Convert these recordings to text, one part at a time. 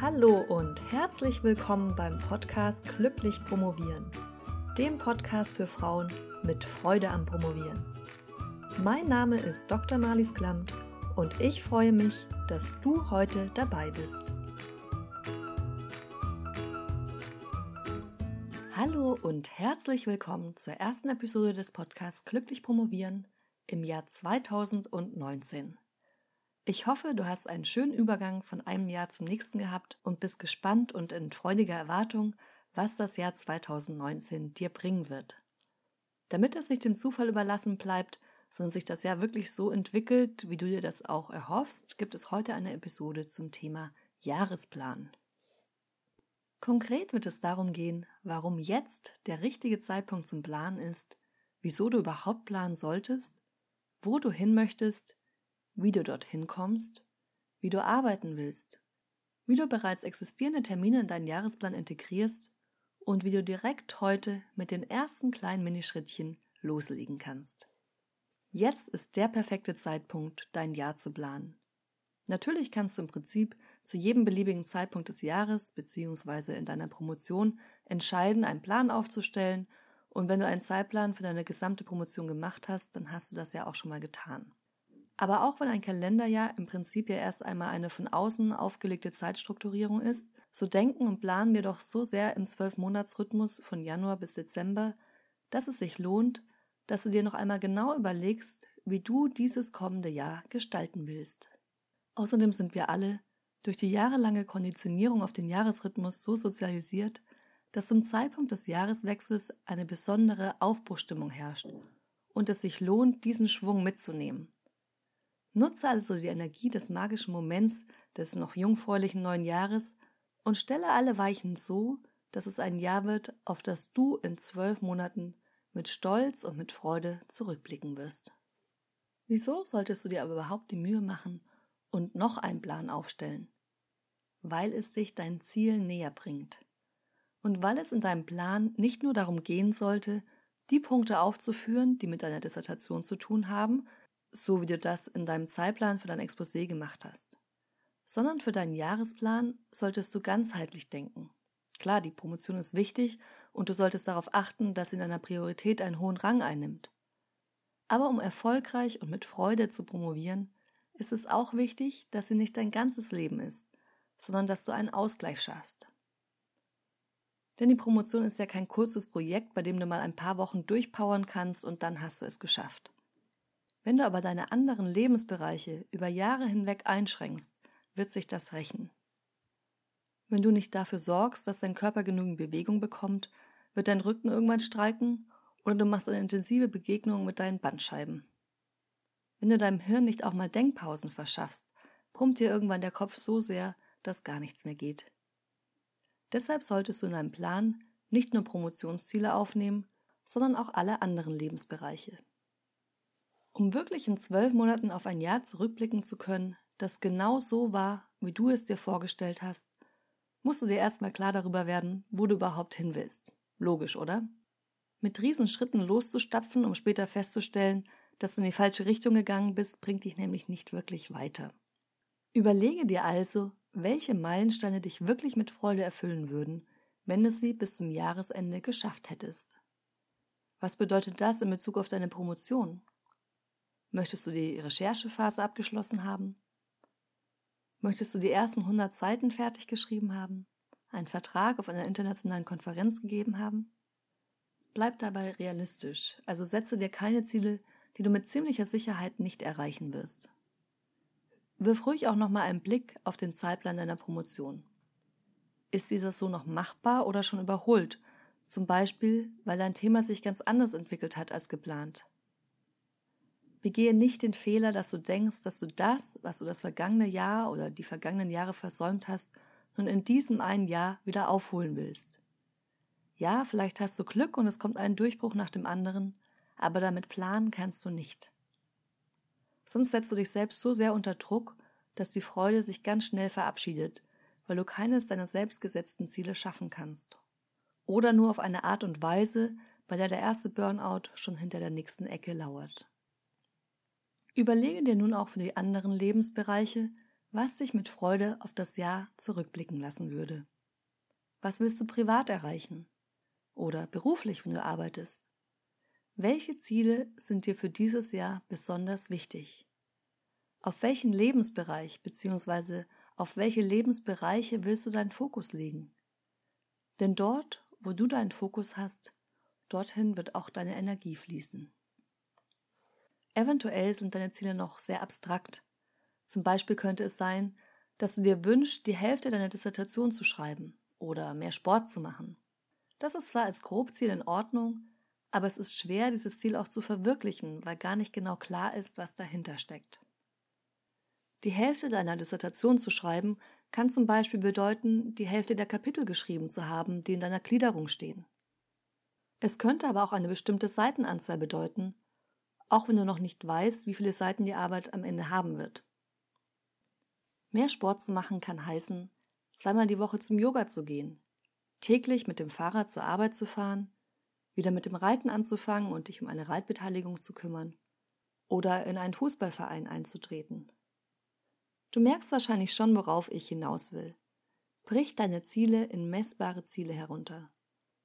Hallo und herzlich willkommen beim Podcast Glücklich Promovieren, dem Podcast für Frauen mit Freude am Promovieren. Mein Name ist Dr. Marlies Klamt und ich freue mich, dass du heute dabei bist. Hallo und herzlich willkommen zur ersten Episode des Podcasts Glücklich Promovieren im Jahr 2019. Ich hoffe, du hast einen schönen Übergang von einem Jahr zum nächsten gehabt und bist gespannt und in freudiger Erwartung, was das Jahr 2019 dir bringen wird. Damit es nicht dem Zufall überlassen bleibt, sondern sich das Jahr wirklich so entwickelt, wie du dir das auch erhoffst, gibt es heute eine Episode zum Thema Jahresplan. Konkret wird es darum gehen, warum jetzt der richtige Zeitpunkt zum Planen ist, wieso du überhaupt planen solltest, wo du hin möchtest, wie du dorthin kommst, wie du arbeiten willst, wie du bereits existierende Termine in deinen Jahresplan integrierst und wie du direkt heute mit den ersten kleinen Minischrittchen loslegen kannst. Jetzt ist der perfekte Zeitpunkt, dein Jahr zu planen. Natürlich kannst du im Prinzip zu jedem beliebigen Zeitpunkt des Jahres bzw. in deiner Promotion entscheiden, einen Plan aufzustellen und wenn du einen Zeitplan für deine gesamte Promotion gemacht hast, dann hast du das ja auch schon mal getan. Aber auch wenn ein Kalenderjahr im Prinzip ja erst einmal eine von außen aufgelegte Zeitstrukturierung ist, so denken und planen wir doch so sehr im Zwölfmonatsrhythmus von Januar bis Dezember, dass es sich lohnt, dass du dir noch einmal genau überlegst, wie du dieses kommende Jahr gestalten willst. Außerdem sind wir alle durch die jahrelange Konditionierung auf den Jahresrhythmus so sozialisiert, dass zum Zeitpunkt des Jahreswechsels eine besondere Aufbruchstimmung herrscht und es sich lohnt, diesen Schwung mitzunehmen. Nutze also die Energie des magischen Moments des noch jungfräulichen neuen Jahres und stelle alle Weichen so, dass es ein Jahr wird, auf das du in zwölf Monaten mit Stolz und mit Freude zurückblicken wirst. Wieso solltest du dir aber überhaupt die Mühe machen und noch einen Plan aufstellen? Weil es sich dein Ziel näher bringt. Und weil es in deinem Plan nicht nur darum gehen sollte, die Punkte aufzuführen, die mit deiner Dissertation zu tun haben, so wie du das in deinem Zeitplan für dein Exposé gemacht hast. Sondern für deinen Jahresplan solltest du ganzheitlich denken. Klar, die Promotion ist wichtig und du solltest darauf achten, dass sie in deiner Priorität einen hohen Rang einnimmt. Aber um erfolgreich und mit Freude zu promovieren, ist es auch wichtig, dass sie nicht dein ganzes Leben ist, sondern dass du einen Ausgleich schaffst. Denn die Promotion ist ja kein kurzes Projekt, bei dem du mal ein paar Wochen durchpowern kannst und dann hast du es geschafft. Wenn du aber deine anderen Lebensbereiche über Jahre hinweg einschränkst, wird sich das rächen. Wenn du nicht dafür sorgst, dass dein Körper genügend Bewegung bekommt, wird dein Rücken irgendwann streiken oder du machst eine intensive Begegnung mit deinen Bandscheiben. Wenn du deinem Hirn nicht auch mal Denkpausen verschaffst, brummt dir irgendwann der Kopf so sehr, dass gar nichts mehr geht. Deshalb solltest du in deinem Plan nicht nur Promotionsziele aufnehmen, sondern auch alle anderen Lebensbereiche. Um wirklich in zwölf Monaten auf ein Jahr zurückblicken zu können, das genau so war, wie du es dir vorgestellt hast, musst du dir erstmal klar darüber werden, wo du überhaupt hin willst. Logisch, oder? Mit Riesenschritten loszustapfen, um später festzustellen, dass du in die falsche Richtung gegangen bist, bringt dich nämlich nicht wirklich weiter. Überlege dir also, welche Meilensteine dich wirklich mit Freude erfüllen würden, wenn du sie bis zum Jahresende geschafft hättest. Was bedeutet das in Bezug auf deine Promotion? Möchtest du die Recherchephase abgeschlossen haben? Möchtest du die ersten 100 Seiten fertig geschrieben haben? Einen Vertrag auf einer internationalen Konferenz gegeben haben? Bleib dabei realistisch, also setze dir keine Ziele, die du mit ziemlicher Sicherheit nicht erreichen wirst. Wirf ruhig auch nochmal einen Blick auf den Zeitplan deiner Promotion. Ist dieser so noch machbar oder schon überholt? Zum Beispiel, weil dein Thema sich ganz anders entwickelt hat als geplant. Begehe nicht den Fehler, dass du denkst, dass du das, was du das vergangene Jahr oder die vergangenen Jahre versäumt hast, nun in diesem einen Jahr wieder aufholen willst. Ja, vielleicht hast du Glück und es kommt ein Durchbruch nach dem anderen, aber damit planen kannst du nicht. Sonst setzt du dich selbst so sehr unter Druck, dass die Freude sich ganz schnell verabschiedet, weil du keines deiner selbstgesetzten Ziele schaffen kannst. Oder nur auf eine Art und Weise, bei der der erste Burnout schon hinter der nächsten Ecke lauert. Überlege dir nun auch für die anderen Lebensbereiche, was dich mit Freude auf das Jahr zurückblicken lassen würde. Was willst du privat erreichen? Oder beruflich, wenn du arbeitest? Welche Ziele sind dir für dieses Jahr besonders wichtig? Auf welchen Lebensbereich bzw. auf welche Lebensbereiche willst du deinen Fokus legen? Denn dort, wo du deinen Fokus hast, dorthin wird auch deine Energie fließen. Eventuell sind deine Ziele noch sehr abstrakt. Zum Beispiel könnte es sein, dass du dir wünschst, die Hälfte deiner Dissertation zu schreiben oder mehr Sport zu machen. Das ist zwar als Grobziel in Ordnung, aber es ist schwer, dieses Ziel auch zu verwirklichen, weil gar nicht genau klar ist, was dahinter steckt. Die Hälfte deiner Dissertation zu schreiben, kann zum Beispiel bedeuten, die Hälfte der Kapitel geschrieben zu haben, die in deiner Gliederung stehen. Es könnte aber auch eine bestimmte Seitenanzahl bedeuten, auch wenn du noch nicht weißt, wie viele Seiten die Arbeit am Ende haben wird. Mehr Sport zu machen kann heißen, zweimal die Woche zum Yoga zu gehen, täglich mit dem Fahrrad zur Arbeit zu fahren, wieder mit dem Reiten anzufangen und dich um eine Reitbeteiligung zu kümmern oder in einen Fußballverein einzutreten. Du merkst wahrscheinlich schon, worauf ich hinaus will. Brich deine Ziele in messbare Ziele herunter.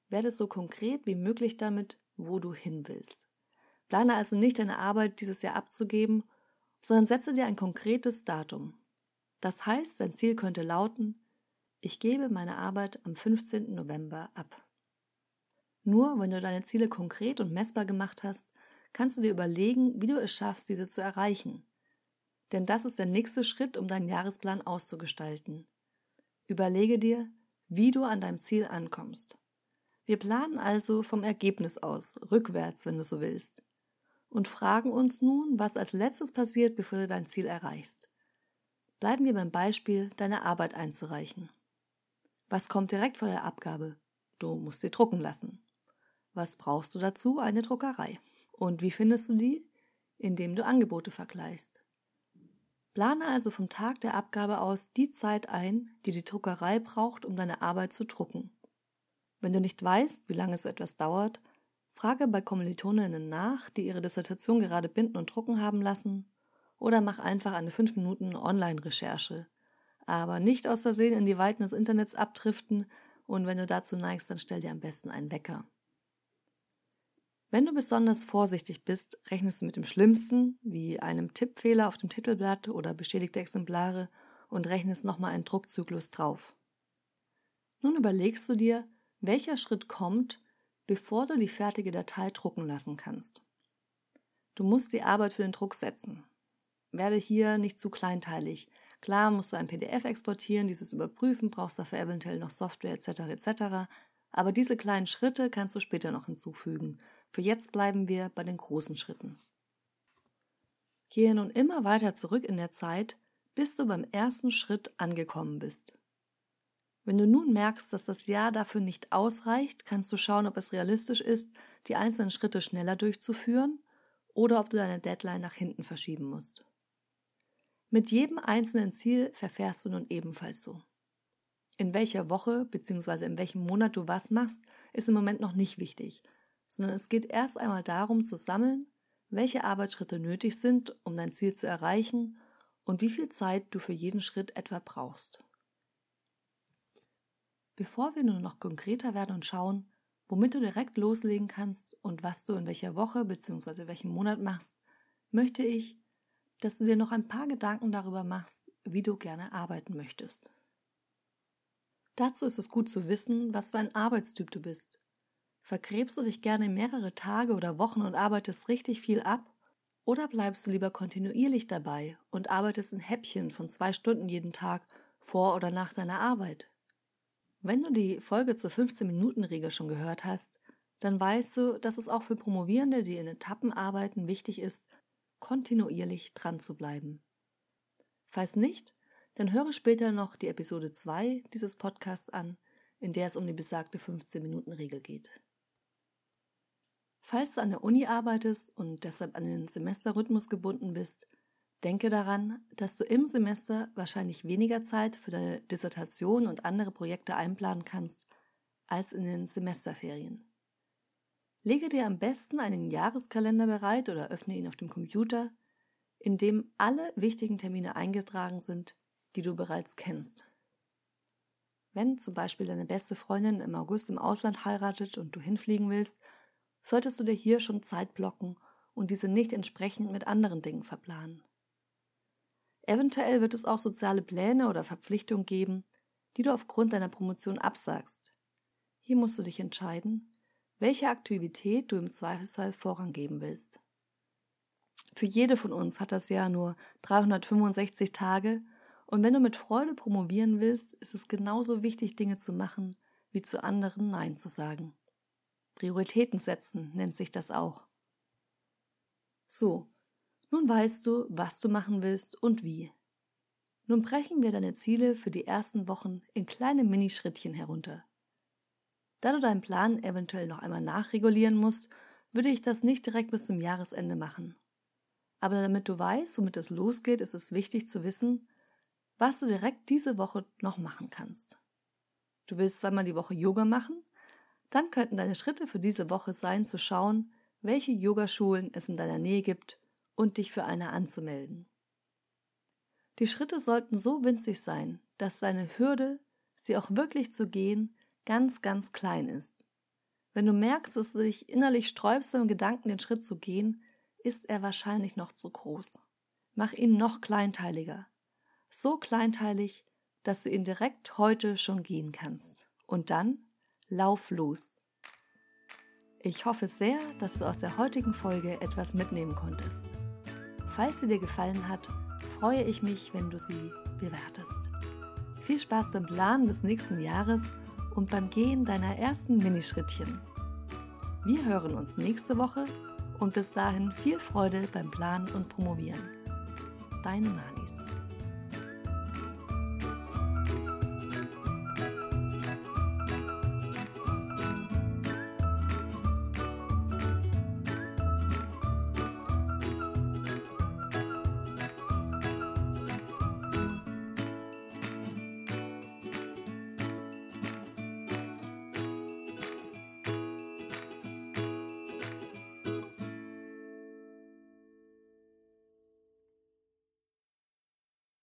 Werde so konkret wie möglich damit, wo du hin willst. Plane also nicht deine Arbeit dieses Jahr abzugeben, sondern setze dir ein konkretes Datum. Das heißt, dein Ziel könnte lauten, ich gebe meine Arbeit am 15. November ab. Nur wenn du deine Ziele konkret und messbar gemacht hast, kannst du dir überlegen, wie du es schaffst, diese zu erreichen. Denn das ist der nächste Schritt, um deinen Jahresplan auszugestalten. Überlege dir, wie du an deinem Ziel ankommst. Wir planen also vom Ergebnis aus, rückwärts, wenn du so willst, und fragen uns nun, was als letztes passiert, bevor du dein Ziel erreichst. Bleiben wir beim Beispiel, deine Arbeit einzureichen. Was kommt direkt vor der Abgabe? Du musst sie drucken lassen. Was brauchst du dazu? Eine Druckerei. Und wie findest du die? Indem du Angebote vergleichst. Plane also vom Tag der Abgabe aus die Zeit ein, die die Druckerei braucht, um deine Arbeit zu drucken. Wenn du nicht weißt, wie lange so etwas dauert, frage bei Kommilitoninnen nach, die ihre Dissertation gerade binden und drucken haben lassen, oder mach einfach eine 5 Minuten Online-Recherche. Aber nicht aus Versehen in die Weiten des Internets abdriften und wenn du dazu neigst, dann stell dir am besten einen Wecker. Wenn du besonders vorsichtig bist, rechnest du mit dem Schlimmsten, wie einem Tippfehler auf dem Titelblatt oder beschädigte Exemplare und rechnest nochmal einen Druckzyklus drauf. Nun überlegst du dir, welcher Schritt kommt, bevor du die fertige Datei drucken lassen kannst. Du musst die Arbeit für den Druck setzen. Werde hier nicht zu kleinteilig. Klar musst du ein PDF exportieren, dieses überprüfen, brauchst dafür eventuell noch Software etc. etc. Aber diese kleinen Schritte kannst du später noch hinzufügen für jetzt bleiben wir bei den großen Schritten. Gehe nun immer weiter zurück in der Zeit, bis du beim ersten Schritt angekommen bist. Wenn du nun merkst, dass das Jahr dafür nicht ausreicht, kannst du schauen, ob es realistisch ist, die einzelnen Schritte schneller durchzuführen oder ob du deine Deadline nach hinten verschieben musst. Mit jedem einzelnen Ziel verfährst du nun ebenfalls so. In welcher Woche bzw. in welchem Monat du was machst, ist im Moment noch nicht wichtig, sondern es geht erst einmal darum zu sammeln, welche Arbeitsschritte nötig sind, um dein Ziel zu erreichen und wie viel Zeit du für jeden Schritt etwa brauchst. Bevor wir nun noch konkreter werden und schauen, womit du direkt loslegen kannst und was du in welcher Woche bzw. welchem Monat machst, möchte ich, dass du dir noch ein paar Gedanken darüber machst, wie du gerne arbeiten möchtest. Dazu ist es gut zu wissen, was für ein Arbeitstyp du bist Vergräbst du dich gerne mehrere Tage oder Wochen und arbeitest richtig viel ab? Oder bleibst du lieber kontinuierlich dabei und arbeitest in Häppchen von zwei Stunden jeden Tag vor oder nach deiner Arbeit? Wenn du die Folge zur 15-Minuten-Regel schon gehört hast, dann weißt du, dass es auch für Promovierende, die in Etappen arbeiten, wichtig ist, kontinuierlich dran zu bleiben. Falls nicht, dann höre später noch die Episode 2 dieses Podcasts an, in der es um die besagte 15-Minuten-Regel geht. Falls du an der Uni arbeitest und deshalb an den Semesterrhythmus gebunden bist, denke daran, dass du im Semester wahrscheinlich weniger Zeit für deine Dissertation und andere Projekte einplanen kannst als in den Semesterferien. Lege dir am besten einen Jahreskalender bereit oder öffne ihn auf dem Computer, in dem alle wichtigen Termine eingetragen sind, die du bereits kennst. Wenn zum Beispiel deine beste Freundin im August im Ausland heiratet und du hinfliegen willst, solltest du dir hier schon Zeit blocken und diese nicht entsprechend mit anderen Dingen verplanen. Eventuell wird es auch soziale Pläne oder Verpflichtungen geben, die du aufgrund deiner Promotion absagst. Hier musst du dich entscheiden, welche Aktivität du im Zweifelsfall Vorrang geben willst. Für jede von uns hat das Jahr nur 365 Tage und wenn du mit Freude promovieren willst, ist es genauso wichtig, Dinge zu machen, wie zu anderen Nein zu sagen. Prioritäten setzen nennt sich das auch. So, nun weißt du, was du machen willst und wie. Nun brechen wir deine Ziele für die ersten Wochen in kleine Minischrittchen herunter. Da du deinen Plan eventuell noch einmal nachregulieren musst, würde ich das nicht direkt bis zum Jahresende machen. Aber damit du weißt, womit es losgeht, ist es wichtig zu wissen, was du direkt diese Woche noch machen kannst. Du willst zweimal die Woche Yoga machen? Dann könnten deine Schritte für diese Woche sein, zu schauen, welche Yogaschulen es in deiner Nähe gibt und dich für eine anzumelden. Die Schritte sollten so winzig sein, dass deine Hürde, sie auch wirklich zu gehen, ganz, ganz klein ist. Wenn du merkst, dass du dich innerlich sträubst im Gedanken, den Schritt zu gehen, ist er wahrscheinlich noch zu groß. Mach ihn noch kleinteiliger so kleinteilig, dass du ihn direkt heute schon gehen kannst. Und dann lauf los. Ich hoffe sehr, dass du aus der heutigen Folge etwas mitnehmen konntest. Falls sie dir gefallen hat, freue ich mich, wenn du sie bewertest. Viel Spaß beim Planen des nächsten Jahres und beim Gehen deiner ersten Minischrittchen. Wir hören uns nächste Woche und bis dahin viel Freude beim Planen und Promovieren. Deine Malis.